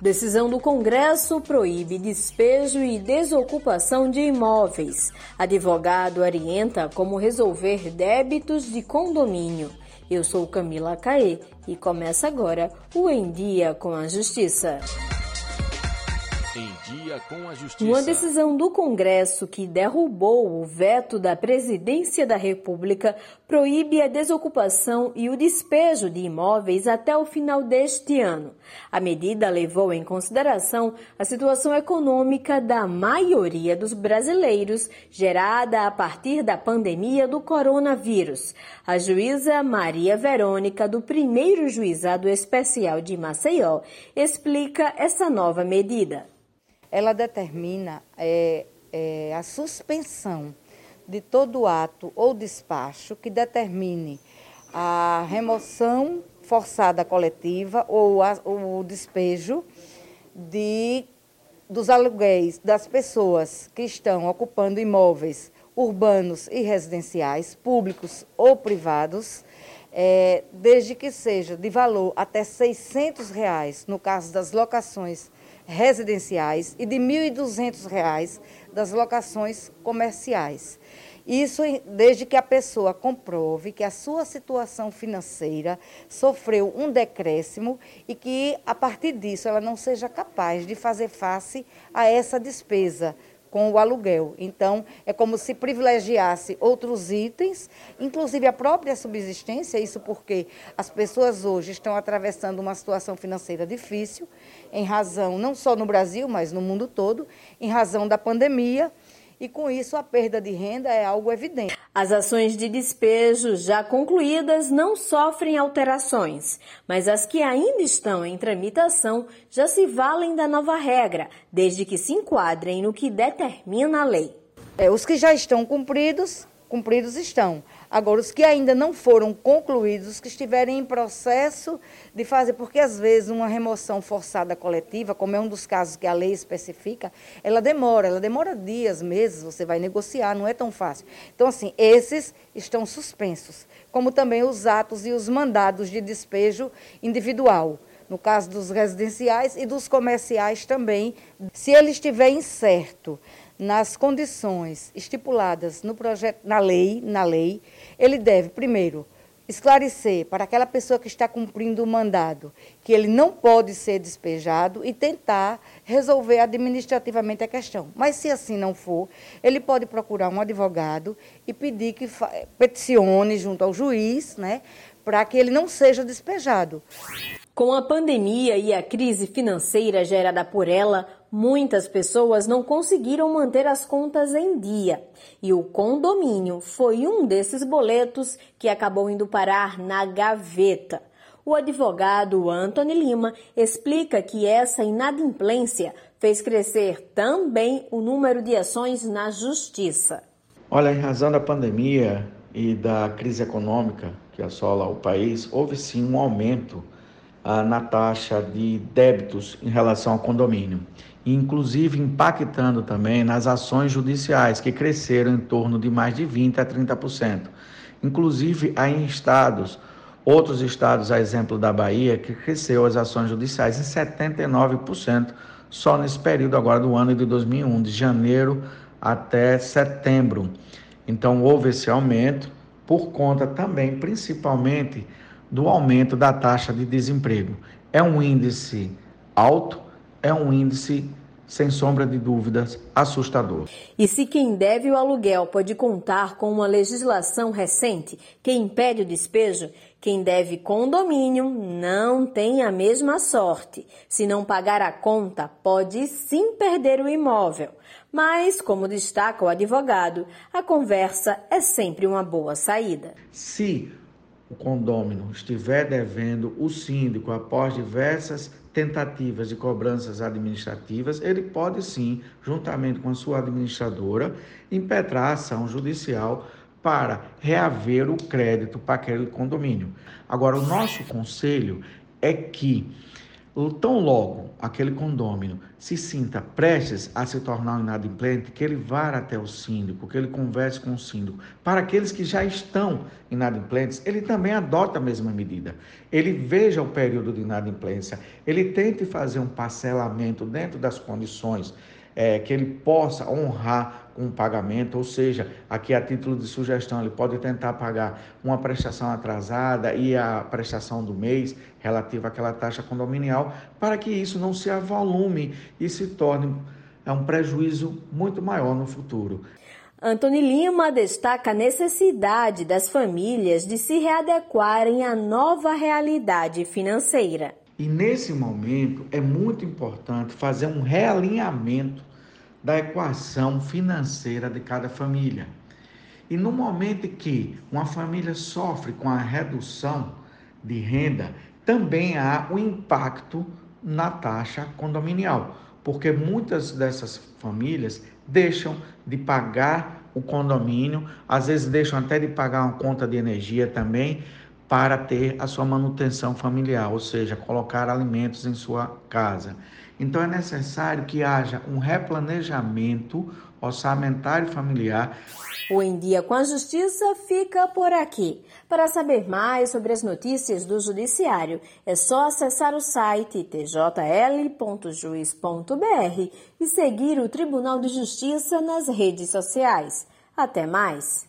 Decisão do Congresso proíbe despejo e desocupação de imóveis. Advogado orienta como resolver débitos de condomínio. Eu sou Camila Caê e começa agora o Em Dia com a Justiça. Uma decisão do Congresso que derrubou o veto da Presidência da República proíbe a desocupação e o despejo de imóveis até o final deste ano. A medida levou em consideração a situação econômica da maioria dos brasileiros, gerada a partir da pandemia do coronavírus. A juíza Maria Verônica, do primeiro juizado especial de Maceió, explica essa nova medida ela determina é, é, a suspensão de todo ato ou despacho que determine a remoção forçada coletiva ou a, o despejo de, dos aluguéis das pessoas que estão ocupando imóveis urbanos e residenciais, públicos ou privados, é, desde que seja de valor até 600 reais, no caso das locações residenciais e de R$ 1.200 das locações comerciais. Isso desde que a pessoa comprove que a sua situação financeira sofreu um decréscimo e que, a partir disso, ela não seja capaz de fazer face a essa despesa com o aluguel. Então, é como se privilegiasse outros itens, inclusive a própria subsistência, isso porque as pessoas hoje estão atravessando uma situação financeira difícil, em razão, não só no Brasil, mas no mundo todo, em razão da pandemia e com isso a perda de renda é algo evidente. As ações de despejo já concluídas não sofrem alterações, mas as que ainda estão em tramitação já se valem da nova regra, desde que se enquadrem no que determina a lei. É, os que já estão cumpridos cumpridos estão. Agora, os que ainda não foram concluídos, os que estiverem em processo de fazer, porque às vezes uma remoção forçada coletiva, como é um dos casos que a lei especifica, ela demora, ela demora dias, meses, você vai negociar, não é tão fácil. Então, assim, esses estão suspensos, como também os atos e os mandados de despejo individual. No caso dos residenciais e dos comerciais também, se ele estiver incerto nas condições estipuladas no projeto, na lei, na lei, ele deve primeiro esclarecer para aquela pessoa que está cumprindo o mandado que ele não pode ser despejado e tentar resolver administrativamente a questão. Mas se assim não for, ele pode procurar um advogado e pedir que peticione junto ao juiz, né, para que ele não seja despejado. Com a pandemia e a crise financeira gerada por ela, muitas pessoas não conseguiram manter as contas em dia. E o condomínio foi um desses boletos que acabou indo parar na gaveta. O advogado Anthony Lima explica que essa inadimplência fez crescer também o número de ações na justiça. Olha, em razão da pandemia e da crise econômica que assola o país, houve sim um aumento na taxa de débitos em relação ao condomínio, inclusive impactando também nas ações judiciais, que cresceram em torno de mais de 20% a 30%. Inclusive, há em estados, outros estados, a exemplo da Bahia, que cresceu as ações judiciais em 79% só nesse período agora do ano de 2001, de janeiro até setembro. Então, houve esse aumento por conta também, principalmente, do aumento da taxa de desemprego. É um índice alto, é um índice sem sombra de dúvidas, assustador. E se quem deve o aluguel pode contar com uma legislação recente que impede o despejo, quem deve condomínio não tem a mesma sorte. Se não pagar a conta, pode sim perder o imóvel. Mas, como destaca o advogado, a conversa é sempre uma boa saída. Se o condômino estiver devendo o síndico após diversas tentativas de cobranças administrativas, ele pode sim, juntamente com a sua administradora, impetrar ação judicial para reaver o crédito para aquele condomínio. Agora, o nosso conselho é que tão logo aquele condômino se sinta prestes a se tornar um inadimplente, que ele vá até o síndico, que ele converse com o síndico. Para aqueles que já estão inadimplentes, ele também adota a mesma medida. Ele veja o período de inadimplência, ele tente fazer um parcelamento dentro das condições é, que ele possa honrar o pagamento, ou seja, aqui a título de sugestão, ele pode tentar pagar uma prestação atrasada e a prestação do mês relativa àquela taxa condominial, para que isso não se avolume e se torne é um prejuízo muito maior no futuro. Antônio Lima destaca a necessidade das famílias de se readequarem à nova realidade financeira. E nesse momento é muito importante fazer um realinhamento da equação financeira de cada família. E no momento que uma família sofre com a redução de renda, também há um impacto na taxa condominial, porque muitas dessas famílias deixam de pagar o condomínio, às vezes deixam até de pagar uma conta de energia também, para ter a sua manutenção familiar, ou seja, colocar alimentos em sua casa. Então é necessário que haja um replanejamento orçamentário familiar. O Em Dia com a Justiça fica por aqui. Para saber mais sobre as notícias do Judiciário, é só acessar o site tjl.juiz.br e seguir o Tribunal de Justiça nas redes sociais. Até mais!